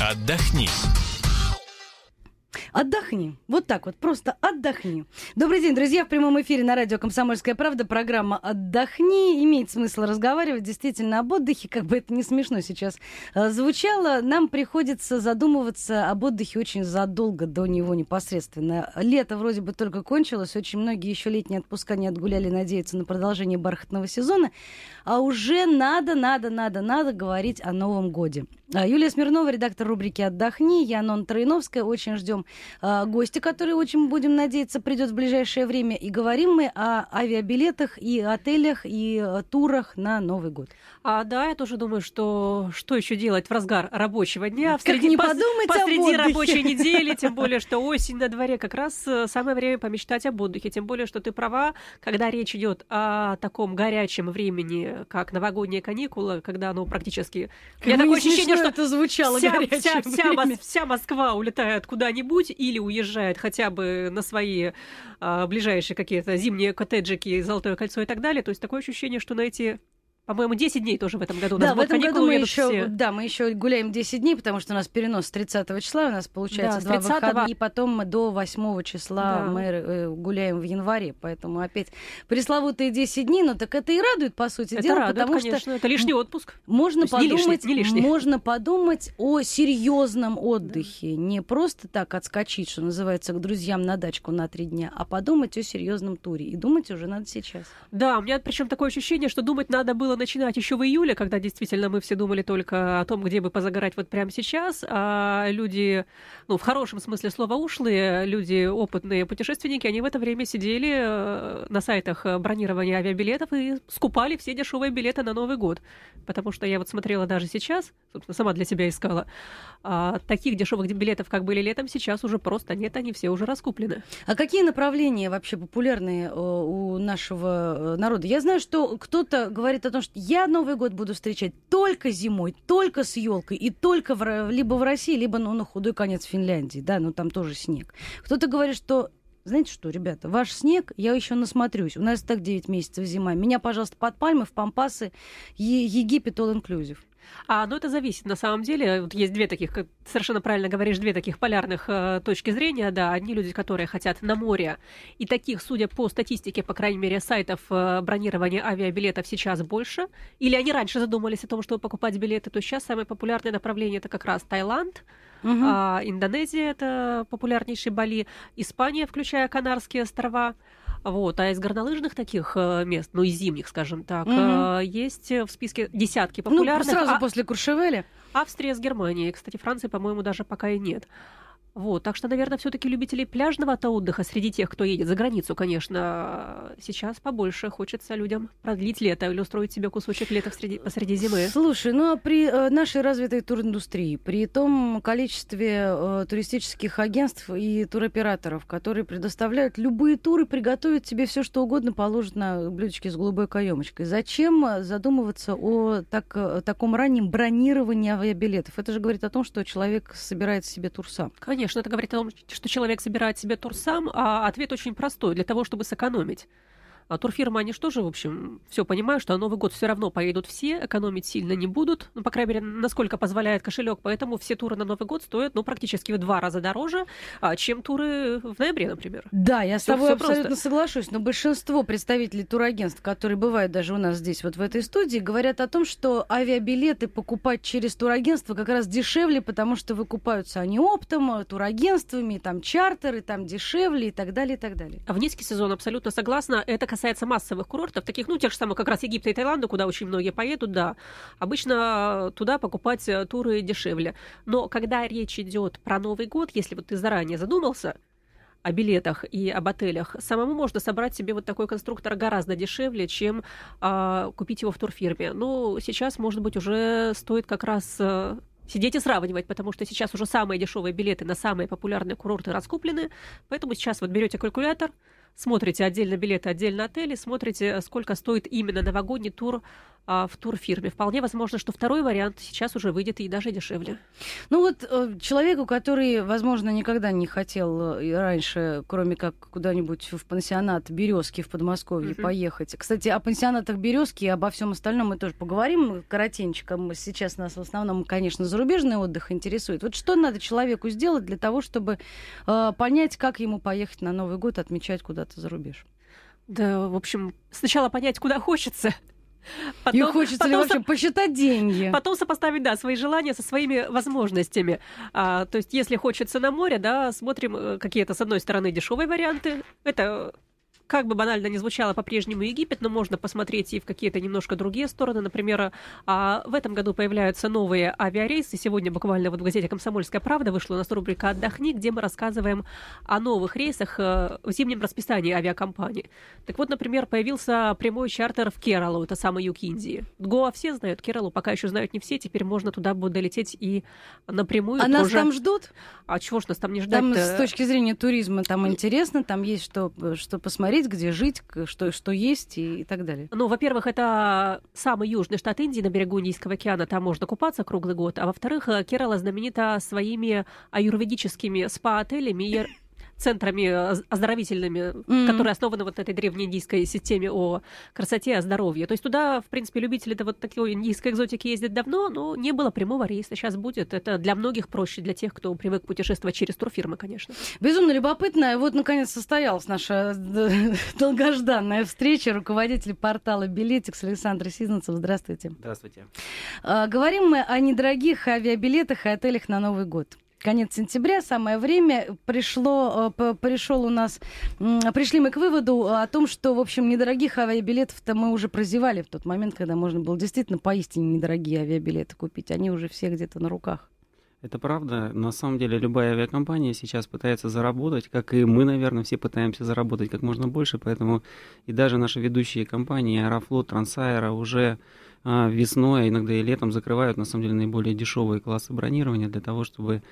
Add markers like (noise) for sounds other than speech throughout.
Отдохни. Отдохни. Вот так вот, просто отдохни. Добрый день, друзья. В прямом эфире на радио «Комсомольская правда» программа «Отдохни». Имеет смысл разговаривать действительно об отдыхе, как бы это не смешно сейчас э, звучало. Нам приходится задумываться об отдыхе очень задолго до него непосредственно. Лето вроде бы только кончилось, очень многие еще летние отпуска не отгуляли, надеются на продолжение бархатного сезона. А уже надо, надо, надо, надо говорить о Новом годе. А, Юлия Смирнова, редактор рубрики «Отдохни», я Нон Троиновская. Очень ждем э, гостя, который, очень будем надеяться, придет в ближайшее время. И говорим мы о авиабилетах и отелях, и э, турах на Новый год. А, да, я тоже думаю, что что еще делать в разгар рабочего дня? Как среди, не пос, посреди рабочей (laughs) недели, тем более, что осень на дворе, как раз э, самое время помечтать об отдыхе. Тем более, что ты права, когда речь идет о таком горячем времени, как новогодние каникулы, когда оно практически... Как я такое ощущение, что это звучало вся, вся, вся, вся Москва улетает куда-нибудь или уезжает хотя бы на свои а, ближайшие какие-то зимние коттеджики, Золотое кольцо и так далее. То есть такое ощущение, что на эти по-моему, 10 дней тоже в этом году. У нас да, в этом году мы еще, все. да, мы еще гуляем 10 дней, потому что у нас перенос с 30 числа, у нас получается да, два выхода, и потом мы до 8 числа да. мы э, гуляем в январе, поэтому опять пресловутые 10 дней, но так это и радует, по сути это дела, радует, потому конечно. что... Это лишний отпуск. Можно подумать, не лишний, не лишний. можно подумать о серьезном отдыхе, да. не просто так отскочить, что называется, к друзьям на дачку на три дня, а подумать о серьезном туре. И думать уже надо сейчас. Да, у меня причем такое ощущение, что думать надо было начинать еще в июле, когда действительно мы все думали только о том, где бы позагорать вот прямо сейчас, а люди, ну, в хорошем смысле слова ушлые, люди, опытные путешественники, они в это время сидели э, на сайтах бронирования авиабилетов и скупали все дешевые билеты на Новый год. Потому что я вот смотрела даже сейчас, сама для себя искала, а таких дешевых билетов, как были летом, сейчас уже просто нет, они все уже раскуплены. А какие направления вообще популярные э, у нашего э, народа? Я знаю, что кто-то говорит о том, что я Новый год буду встречать только зимой, только с елкой и только в, либо в России, либо ну, на худой конец Финляндии, да, но там тоже снег. Кто-то говорит, что знаете что, ребята, ваш снег, я еще насмотрюсь. У нас так 9 месяцев зима. Меня, пожалуйста, под пальмы, в Пампасы, Египет, all inclusive. А, ну, это зависит. На самом деле, вот есть две таких, как совершенно правильно говоришь, две таких полярных э, точки зрения. Да, одни люди, которые хотят на море, и таких, судя по статистике, по крайней мере, сайтов э, бронирования авиабилетов сейчас больше. Или они раньше задумались о том, чтобы покупать билеты, то сейчас самое популярное направление это как раз Таиланд. Угу. А, Индонезия это популярнейший Бали, Испания, включая Канарские острова. Вот. А из горнолыжных таких э, мест, ну и зимних, скажем так, угу. есть в списке десятки ну, популярных. Ну, сразу а... после Куршевеля. Австрия с Германией. Кстати, Франции, по-моему, даже пока и нет. Вот, так что, наверное, все-таки любителей пляжного-то отдыха среди тех, кто едет за границу, конечно, сейчас побольше хочется людям продлить лето или устроить себе кусочек лета среди, посреди зимы. Слушай, ну а при э, нашей развитой туриндустрии, при том количестве э, туристических агентств и туроператоров, которые предоставляют любые туры, приготовят тебе все, что угодно, положат на блюдечке с голубой каемочкой. Зачем задумываться о так, э, таком раннем бронировании авиабилетов? Это же говорит о том, что человек собирает себе тур сам. Конечно конечно, это говорит о том, что человек собирает себе тур сам, а ответ очень простой, для того, чтобы сэкономить. А турфирмы, они что же, в общем, все понимают, что на Новый год все равно поедут все, экономить сильно не будут, ну, по крайней мере, насколько позволяет кошелек, поэтому все туры на Новый год стоят, ну, практически в два раза дороже, а, чем туры в ноябре, например. Да, я всё, с тобой абсолютно просто. соглашусь, но большинство представителей турагентств, которые бывают даже у нас здесь, вот в этой студии, говорят о том, что авиабилеты покупать через турагентство как раз дешевле, потому что выкупаются они оптом, турагентствами, там чартеры, там дешевле и так далее, и так далее. А в низкий сезон абсолютно согласна. Это касается массовых курортов, таких, ну, тех же самых как раз Египта и Таиланда, куда очень многие поедут, да, обычно туда покупать э, туры дешевле. Но когда речь идет про Новый год, если вот ты заранее задумался, о билетах и об отелях, самому можно собрать себе вот такой конструктор гораздо дешевле, чем а, купить его в турфирме. Ну, сейчас, может быть, уже стоит как раз а, сидеть и сравнивать, потому что сейчас уже самые дешевые билеты на самые популярные курорты раскуплены, поэтому сейчас вот берете калькулятор, смотрите отдельно билеты, отдельно отели, смотрите, сколько стоит именно новогодний тур а, в турфирме. Вполне возможно, что второй вариант сейчас уже выйдет и даже дешевле. Ну вот э, человеку, который, возможно, никогда не хотел э, раньше, кроме как куда-нибудь в пансионат Березки в Подмосковье uh-huh. поехать. Кстати, о пансионатах Березки и обо всем остальном мы тоже поговорим коротенько. Сейчас нас в основном, конечно, зарубежный отдых интересует. Вот что надо человеку сделать для того, чтобы э, понять, как ему поехать на Новый год отмечать куда-то за рубеж? Да, в общем, сначала понять, куда хочется. Потом, и хочется потом ли вообще со... посчитать деньги? Потом сопоставить, да, свои желания со своими возможностями. А, то есть, если хочется на море, да, смотрим э, какие-то, с одной стороны, дешевые варианты. Это как бы банально не звучало, по-прежнему Египет, но можно посмотреть и в какие-то немножко другие стороны. Например, а, в этом году появляются новые авиарейсы. Сегодня буквально вот в газете «Комсомольская правда» вышла у нас рубрика «Отдохни», где мы рассказываем о новых рейсах э, в зимнем расписании авиакомпании. Так вот, например, появился прямой чартер в Кералу, это самый юг Индии. Гоа все знают, Кералу пока еще знают не все, теперь можно туда будет долететь и напрямую. А тоже... нас там ждут? А чего ж нас там не ждать Там с точки зрения туризма там интересно, там есть что, что посмотреть посмотреть, где жить, что, что есть и, и так далее? Ну, во-первых, это самый южный штат Индии на берегу Индийского океана, там можно купаться круглый год. А во-вторых, Керала знаменита своими аюрведическими спа-отелями центрами оздоровительными, mm-hmm. которые основаны вот этой древней индийской системе о красоте, о здоровье. То есть туда, в принципе, любители вот такой индийской экзотики ездят давно, но не было прямого рейса. Сейчас будет. Это для многих проще, для тех, кто привык путешествовать через турфирмы, конечно. Безумно любопытно. Вот, наконец, состоялась наша (laughs) долгожданная встреча. Руководитель портала Билетикс Александр Сизнацев. Здравствуйте. Здравствуйте. А, говорим мы о недорогих авиабилетах и отелях на Новый год конец сентября, самое время, пришло, э, пришел у нас, пришли мы к выводу о том, что, в общем, недорогих авиабилетов-то мы уже прозевали в тот момент, когда можно было действительно поистине недорогие авиабилеты купить. Они уже все где-то на руках. Это правда. На самом деле любая авиакомпания сейчас пытается заработать, как и мы, наверное, все пытаемся заработать как можно больше, поэтому и даже наши ведущие компании Аэрофлот, Трансаэро уже а, весной, а иногда и летом закрывают на самом деле наиболее дешевые классы бронирования для того, чтобы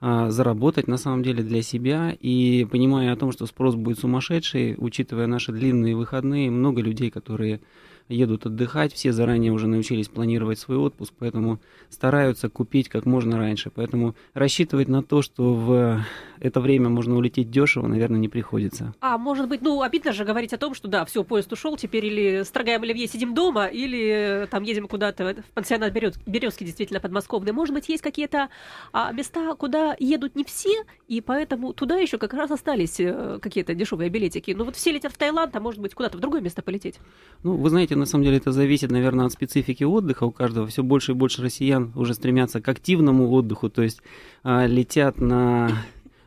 а, заработать на самом деле для себя. И понимая о том, что спрос будет сумасшедший, учитывая наши длинные выходные, много людей, которые едут отдыхать, все заранее уже научились планировать свой отпуск, поэтому стараются купить как можно раньше. Поэтому рассчитывать на то, что в это время можно улететь дешево, наверное, не приходится. А может быть, ну, обидно же говорить о том, что да, все, поезд ушел, теперь или строгаем оливье, сидим дома, или э, там едем куда-то в пансионат Березки, действительно, подмосковный. Может быть, есть какие-то а, места, куда едут не все, и поэтому туда еще как раз остались э, какие-то дешевые билетики. Ну вот все летят в Таиланд, а может быть, куда-то в другое место полететь. Ну, вы знаете, на самом деле это зависит, наверное, от специфики отдыха у каждого. Все больше и больше россиян уже стремятся к активному отдыху, то есть а, летят на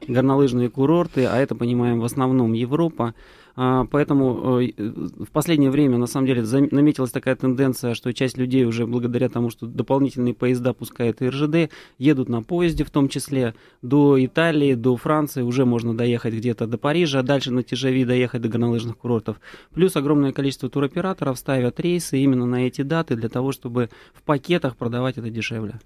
горнолыжные курорты, а это, понимаем, в основном Европа. А, поэтому э, в последнее время, на самом деле, наметилась такая тенденция, что часть людей уже благодаря тому, что дополнительные поезда пускает РЖД, едут на поезде в том числе до Италии, до Франции, уже можно доехать где-то до Парижа, а дальше на Тяжави доехать до горнолыжных курортов. Плюс огромное количество туроператоров ставят рейсы именно на эти даты для того, чтобы в пакетах продавать это дешевле.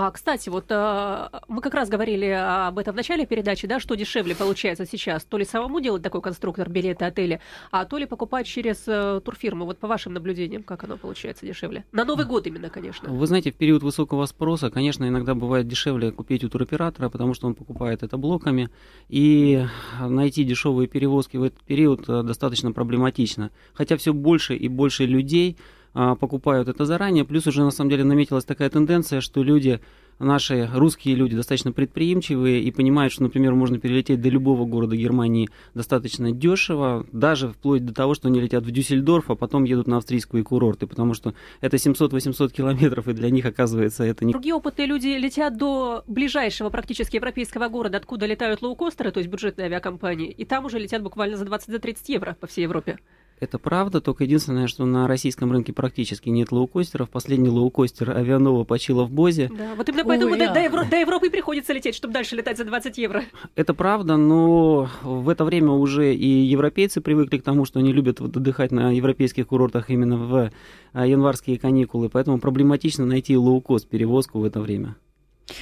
А, кстати, вот а, мы как раз говорили об этом в начале передачи, да, что дешевле получается сейчас. То ли самому делать такой конструктор билеты отеля, а то ли покупать через uh, турфирму. Вот по вашим наблюдениям, как оно получается дешевле? На Новый год именно, конечно. Вы знаете, в период высокого спроса, конечно, иногда бывает дешевле купить у туроператора, потому что он покупает это блоками, и найти дешевые перевозки в этот период э, достаточно проблематично. Хотя все больше и больше людей а, покупают это заранее. Плюс уже на самом деле наметилась такая тенденция, что люди, наши русские люди достаточно предприимчивые и понимают, что, например, можно перелететь до любого города Германии достаточно дешево, даже вплоть до того, что они летят в Дюссельдорф, а потом едут на австрийские курорты, потому что это 700-800 километров, и для них, оказывается, это не... Другие опытные люди летят до ближайшего практически европейского города, откуда летают лоукостеры, то есть бюджетные авиакомпании, и там уже летят буквально за 20-30 евро по всей Европе. Это правда, только единственное, что на российском рынке практически нет лоукостеров. Последний лоукостер Авианова почила в Бозе. Да, вот именно поэтому Ой, до, а. до, Евро, до Европы приходится лететь, чтобы дальше летать за 20 евро. Это правда, но в это время уже и европейцы привыкли к тому, что они любят вот отдыхать на европейских курортах именно в а, январские каникулы, поэтому проблематично найти лоукост перевозку в это время.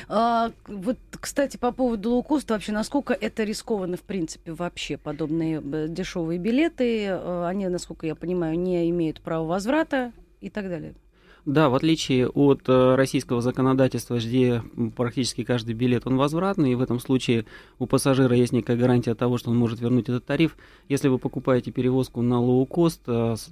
А, вот, кстати, по поводу лоукоста, вообще, насколько это рискованно, в принципе, вообще подобные э, дешевые билеты, э, они, насколько я понимаю, не имеют права возврата и так далее. Да, в отличие от э, российского законодательства, где практически каждый билет он возвратный, и в этом случае у пассажира есть некая гарантия того, что он может вернуть этот тариф. Если вы покупаете перевозку на лоу-кост,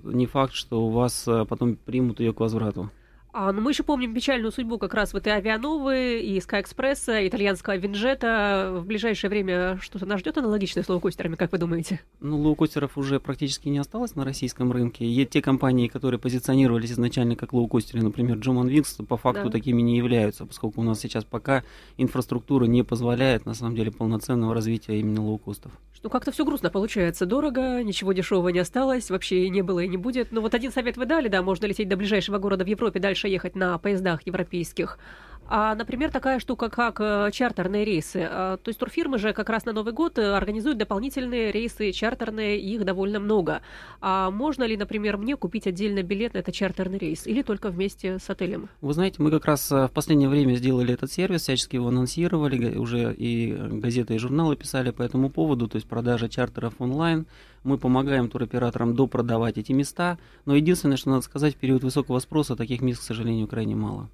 не факт, что у вас потом примут ее к возврату. А, ну, мы еще помним печальную судьбу как раз вот и Авиановы, и Скайэкспресса, итальянского Wind Jet а. В ближайшее время что-то нас ждет аналогичное с лоукостерами, как вы думаете? Ну, лоукостеров уже практически не осталось на российском рынке. Есть те компании, которые позиционировались изначально как лоукостеры, например, Germanwings, по факту да. такими не являются, поскольку у нас сейчас пока инфраструктура не позволяет, на самом деле, полноценного развития именно лоукостов. Ну, как-то все грустно получается. Дорого, ничего дешевого не осталось, вообще не было и не будет. Но вот один совет вы дали, да, можно лететь до ближайшего города в Европе, дальше ехать на поездах европейских. А, например, такая штука, как э, чартерные рейсы. А, то есть турфирмы же как раз на Новый год э, организуют дополнительные рейсы чартерные, их довольно много. А можно ли, например, мне купить отдельно билет на этот чартерный рейс или только вместе с отелем? Вы знаете, мы как раз э, в последнее время сделали этот сервис, всячески его анонсировали, уже и газеты и журналы писали по этому поводу, то есть продажа чартеров онлайн. Мы помогаем туроператорам допродавать эти места, но единственное, что надо сказать, в период высокого спроса таких мест, к сожалению, крайне мало.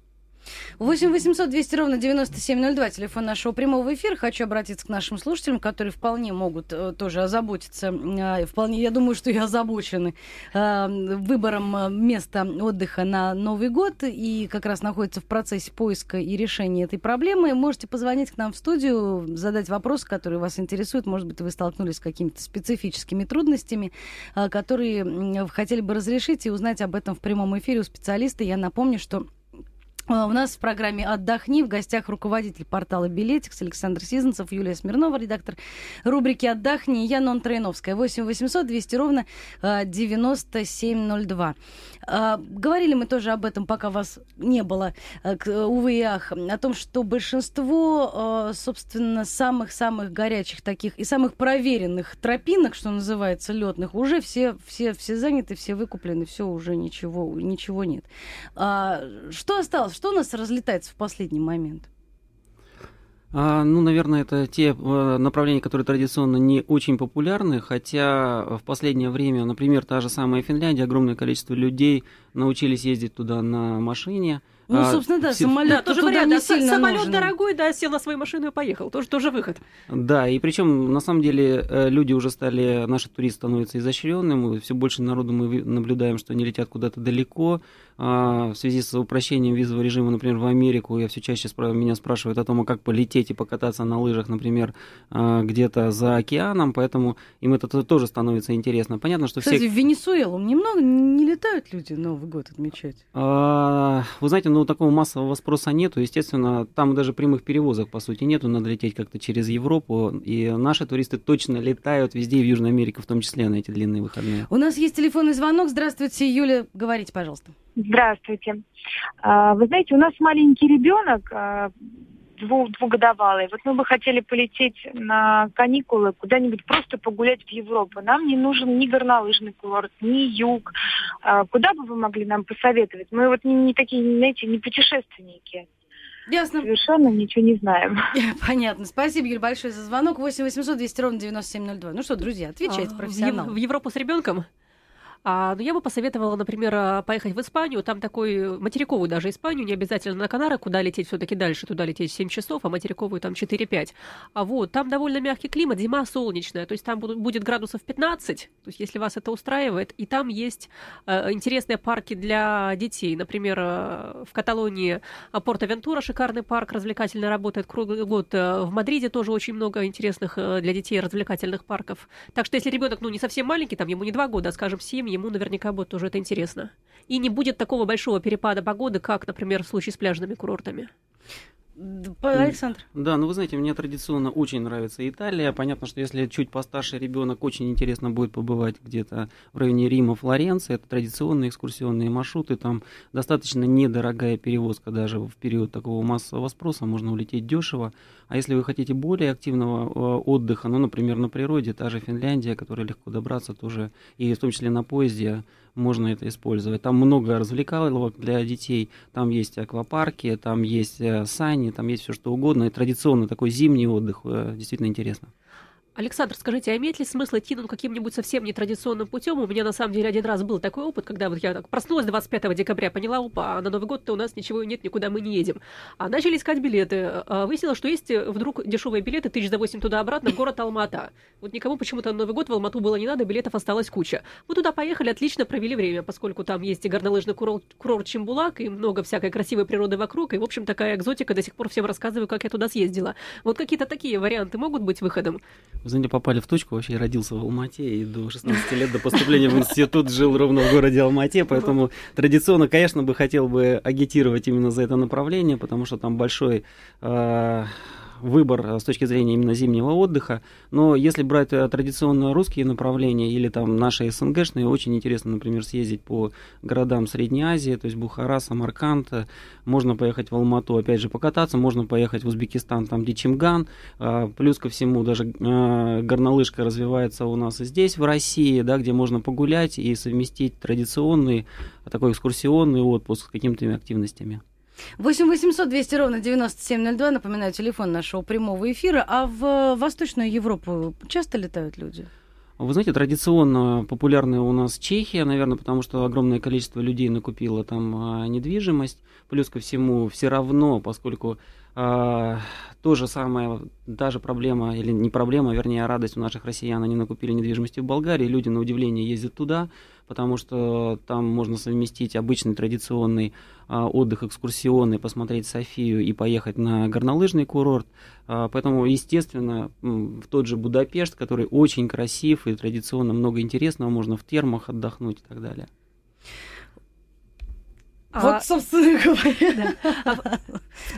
8 800 200 ровно 9702, телефон нашего прямого эфира. Хочу обратиться к нашим слушателям, которые вполне могут э, тоже озаботиться, э, вполне, я думаю, что и озабочены э, выбором э, места отдыха на Новый год и как раз находятся в процессе поиска и решения этой проблемы. Можете позвонить к нам в студию, задать вопросы, которые вас интересуют. Может быть, вы столкнулись с какими-то специфическими трудностями, э, которые хотели бы разрешить и узнать об этом в прямом эфире у специалиста. Я напомню, что у нас в программе «Отдохни» в гостях руководитель портала «Билетикс» Александр Сизанцев, Юлия Смирнова, редактор рубрики «Отдохни», я Нон Троиновская. 8 800 200 ровно 9702. А, говорили мы тоже об этом, пока вас не было, а, увы и ах, о том, что большинство, собственно, самых-самых горячих таких и самых проверенных тропинок, что называется, летных, уже все, все, все заняты, все выкуплены, все уже ничего, ничего нет. Что осталось? Что у нас разлетается в последний момент? А, ну, наверное, это те э, направления, которые традиционно не очень популярны, хотя в последнее время, например, та же самая Финляндия, огромное количество людей научились ездить туда на машине, ну, а, собственно, да, все... самолет да, тоже вариант, не да, сильно самолет нужен. дорогой, да, сел на свою машину и поехал. Тоже, тоже выход. Да, и причем, на самом деле, э, люди уже стали, наши туристы становятся изощренными, все больше народу мы наблюдаем, что они летят куда-то далеко. А, в связи с упрощением визового режима, например, в Америку, я все чаще спра- меня спрашивают о том, а как полететь и покататься на лыжах, например, а, где-то за океаном, поэтому им это тоже становится интересно. Понятно, что Кстати, все... в Венесуэлу немного не летают люди Новый год отмечать? А, вы знаете, ну такого массового спроса нету. Естественно, там даже прямых перевозок, по сути, нету. Надо лететь как-то через Европу. И наши туристы точно летают везде, в Южной Америке в том числе, на эти длинные выходные. У нас есть телефонный звонок. Здравствуйте, Юля. Говорите, пожалуйста. Здравствуйте. А, вы знаете, у нас маленький ребенок, а, двухгодовалый. Вот мы бы хотели полететь на каникулы куда-нибудь просто погулять в Европу. Нам не нужен ни горнолыжный курорт, ни юг. А, куда бы вы могли нам посоветовать? Мы вот не, не такие, знаете, не путешественники. Ясно. Совершенно ничего не знаем. (laughs) Понятно. Спасибо, Юль, большое за звонок. 8 800 200 ровно 9702. Ну что, друзья, отвечайте а, профессионал. В, в Европу с ребенком? А, но я бы посоветовала, например, а, поехать в Испанию, там такой материковую даже Испанию, не обязательно на Канары, куда лететь все-таки дальше, туда лететь 7 часов, а материковую там 4-5. А вот, там довольно мягкий климат, зима солнечная, то есть там будет градусов 15, то есть если вас это устраивает, и там есть э, интересные парки для детей, например, э, в Каталонии Порто-Вентура, шикарный парк, развлекательный, работает круглый год, в Мадриде тоже очень много интересных для детей развлекательных парков. Так что если ребенок, ну, не совсем маленький, там ему не 2 года, скажем, 7, ему наверняка будет тоже это интересно. И не будет такого большого перепада погоды, как, например, в случае с пляжными курортами. Александр. Да, ну вы знаете, мне традиционно очень нравится Италия. Понятно, что если чуть постарше ребенок, очень интересно будет побывать где-то в районе Рима, Флоренции. Это традиционные экскурсионные маршруты. Там достаточно недорогая перевозка даже в период такого массового спроса. Можно улететь дешево. А если вы хотите более активного э, отдыха, ну, например, на природе, та же Финляндия, которая легко добраться тоже, и в том числе на поезде, можно это использовать. Там много развлекаловок для детей, там есть аквапарки, там есть э, сани, там есть все что угодно. И традиционно такой зимний отдых э, действительно интересно. Александр, скажите, а имеет ли смысл идти ну, каким-нибудь совсем нетрадиционным путем? У меня на самом деле один раз был такой опыт, когда вот я так проснулась 25 декабря, поняла, опа, а на Новый год-то у нас ничего нет, никуда мы не едем. А начали искать билеты. А выяснилось, что есть э, вдруг дешевые билеты, тысяч за 8 туда-обратно, город Алмата. Вот никому почему-то на Новый год в Алмату было не надо, билетов осталось куча. Мы туда поехали, отлично провели время, поскольку там есть и горнолыжный курорт, курорт Чембулак, и много всякой красивой природы вокруг, и, в общем, такая экзотика, до сих пор всем рассказываю, как я туда съездила. Вот какие-то такие варианты могут быть выходом? Вы знаете, попали в точку, вообще родился в Алмате, и до 16 лет, до поступления в институт жил ровно в городе Алмате, поэтому традиционно, конечно, бы хотел бы агитировать именно за это направление, потому что там большой э, выбор э, с точки зрения именно зимнего отдыха. Но если брать э, традиционно русские направления или там наши СНГшные, очень интересно, например, съездить по городам Средней Азии, то есть Бухара, Самарканд, э, можно поехать в Алмату, опять же, покататься, можно поехать в Узбекистан, там где Чимган, плюс ко всему даже горнолыжка развивается у нас и здесь, в России, да, где можно погулять и совместить традиционный, такой экскурсионный отпуск с какими-то активностями. 8 800 200 ровно 9702, напоминаю, телефон нашего прямого эфира. А в Восточную Европу часто летают люди? Вы знаете, традиционно популярная у нас Чехия, наверное, потому что огромное количество людей накупило там а, недвижимость. Плюс ко всему, все равно, поскольку то же самое, даже проблема, или не проблема, вернее, а радость у наших россиян, они накупили недвижимости в Болгарии, люди на удивление ездят туда, потому что там можно совместить обычный традиционный а, отдых экскурсионный, посмотреть Софию и поехать на горнолыжный курорт. А, поэтому, естественно, в тот же Будапешт, который очень красив и традиционно много интересного, можно в термах отдохнуть и так далее. Вот, а, собственно говоря. Да.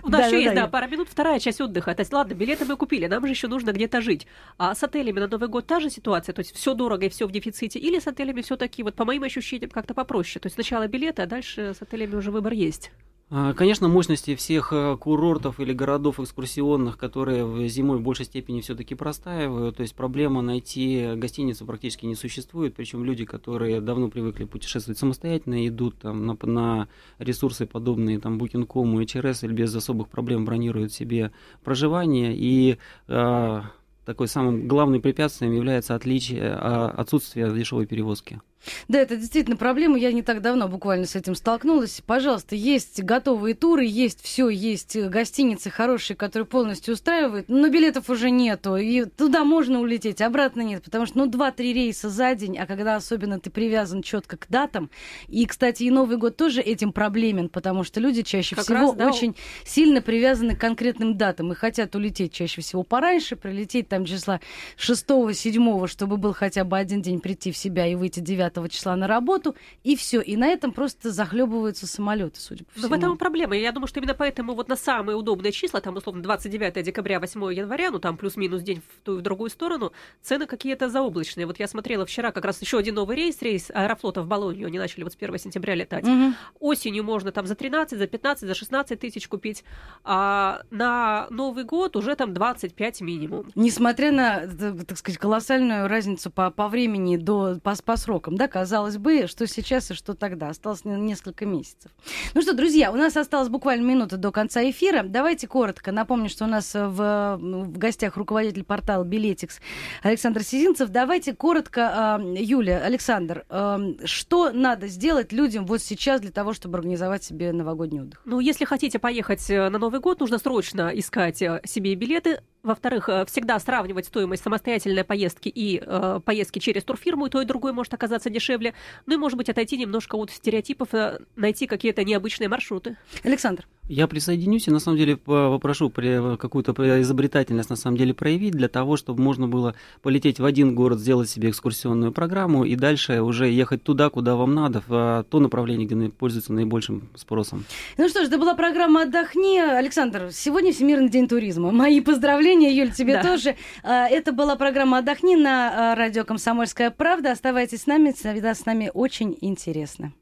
У нас еще есть, да, пара минут, вторая часть отдыха. То есть, ладно, билеты мы купили, нам же еще нужно где-то жить. А с отелями на Новый год та же ситуация? То есть все дорого и все в дефиците? Или с отелями все-таки, вот по моим ощущениям, как-то попроще? То есть сначала билеты, а дальше с отелями уже выбор есть? А, конечно, мощности всех э, курортов или городов экскурсионных, которые зимой в большей степени все-таки простаивают, то есть проблема найти гостиницу практически не существует, причем люди, которые давно привыкли путешествовать самостоятельно, идут там на, на ресурсы подобные там Booking.com и HRS или без особых проблем бронируют себе проживание. И э, такой самым главным препятствием является отличие, а, отсутствие дешевой перевозки. Да, это действительно проблема. Я не так давно буквально с этим столкнулась. Пожалуйста, есть готовые туры, есть все, есть гостиницы хорошие, которые полностью устраивают, но билетов уже нету. И туда можно улететь, обратно нет, потому что, ну, два-три рейса за день, а когда особенно ты привязан четко к датам. И, кстати, и Новый год тоже этим проблемен, потому что люди чаще как всего раз, да, очень сильно привязаны к конкретным датам и хотят улететь чаще всего пораньше, прилететь там числа 6-7, чтобы был хотя бы один день прийти в себя и выйти 9 5 числа на работу, и все. И на этом просто захлебываются самолеты, судя по всему. Но в этом проблема. Я думаю, что именно поэтому вот на самые удобные числа, там, условно, 29 декабря, 8 января, ну, там плюс-минус день в ту и в другую сторону, цены какие-то заоблачные. Вот я смотрела вчера как раз еще один новый рейс, рейс Аэрофлота в Болонью, они начали вот с 1 сентября летать. Угу. Осенью можно там за 13, за 15, за 16 тысяч купить, а на Новый год уже там 25 минимум. Несмотря на, так сказать, колоссальную разницу по, по времени до, по, по срокам, да, да, казалось бы, что сейчас и что тогда. Осталось несколько месяцев. Ну что, друзья, у нас осталось буквально минута до конца эфира. Давайте коротко. Напомню, что у нас в, в гостях руководитель портала Билетикс Александр Сизинцев. Давайте коротко, э, Юля, Александр, э, что надо сделать людям вот сейчас для того, чтобы организовать себе новогодний отдых? Ну, если хотите поехать э, на Новый год, нужно срочно искать э, себе билеты. Во-вторых, э, всегда сравнивать стоимость самостоятельной поездки и э, поездки через турфирму, и то и другое может оказаться дешевле. Ну и, может быть, отойти немножко от стереотипов, э, найти какие-то необычные маршруты. Александр. Я присоединюсь и на самом деле попрошу какую-то изобретательность на самом деле проявить для того, чтобы можно было полететь в один город, сделать себе экскурсионную программу и дальше уже ехать туда, куда вам надо, в то направление, где пользуется наибольшим спросом. Ну что ж, это была программа «Отдохни». Александр, сегодня Всемирный день туризма. Мои поздравления, Юль, тебе да. тоже. А, это была программа «Отдохни» на а, радио «Комсомольская правда». Оставайтесь с нами, всегда с нами очень интересно.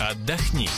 Отдохни.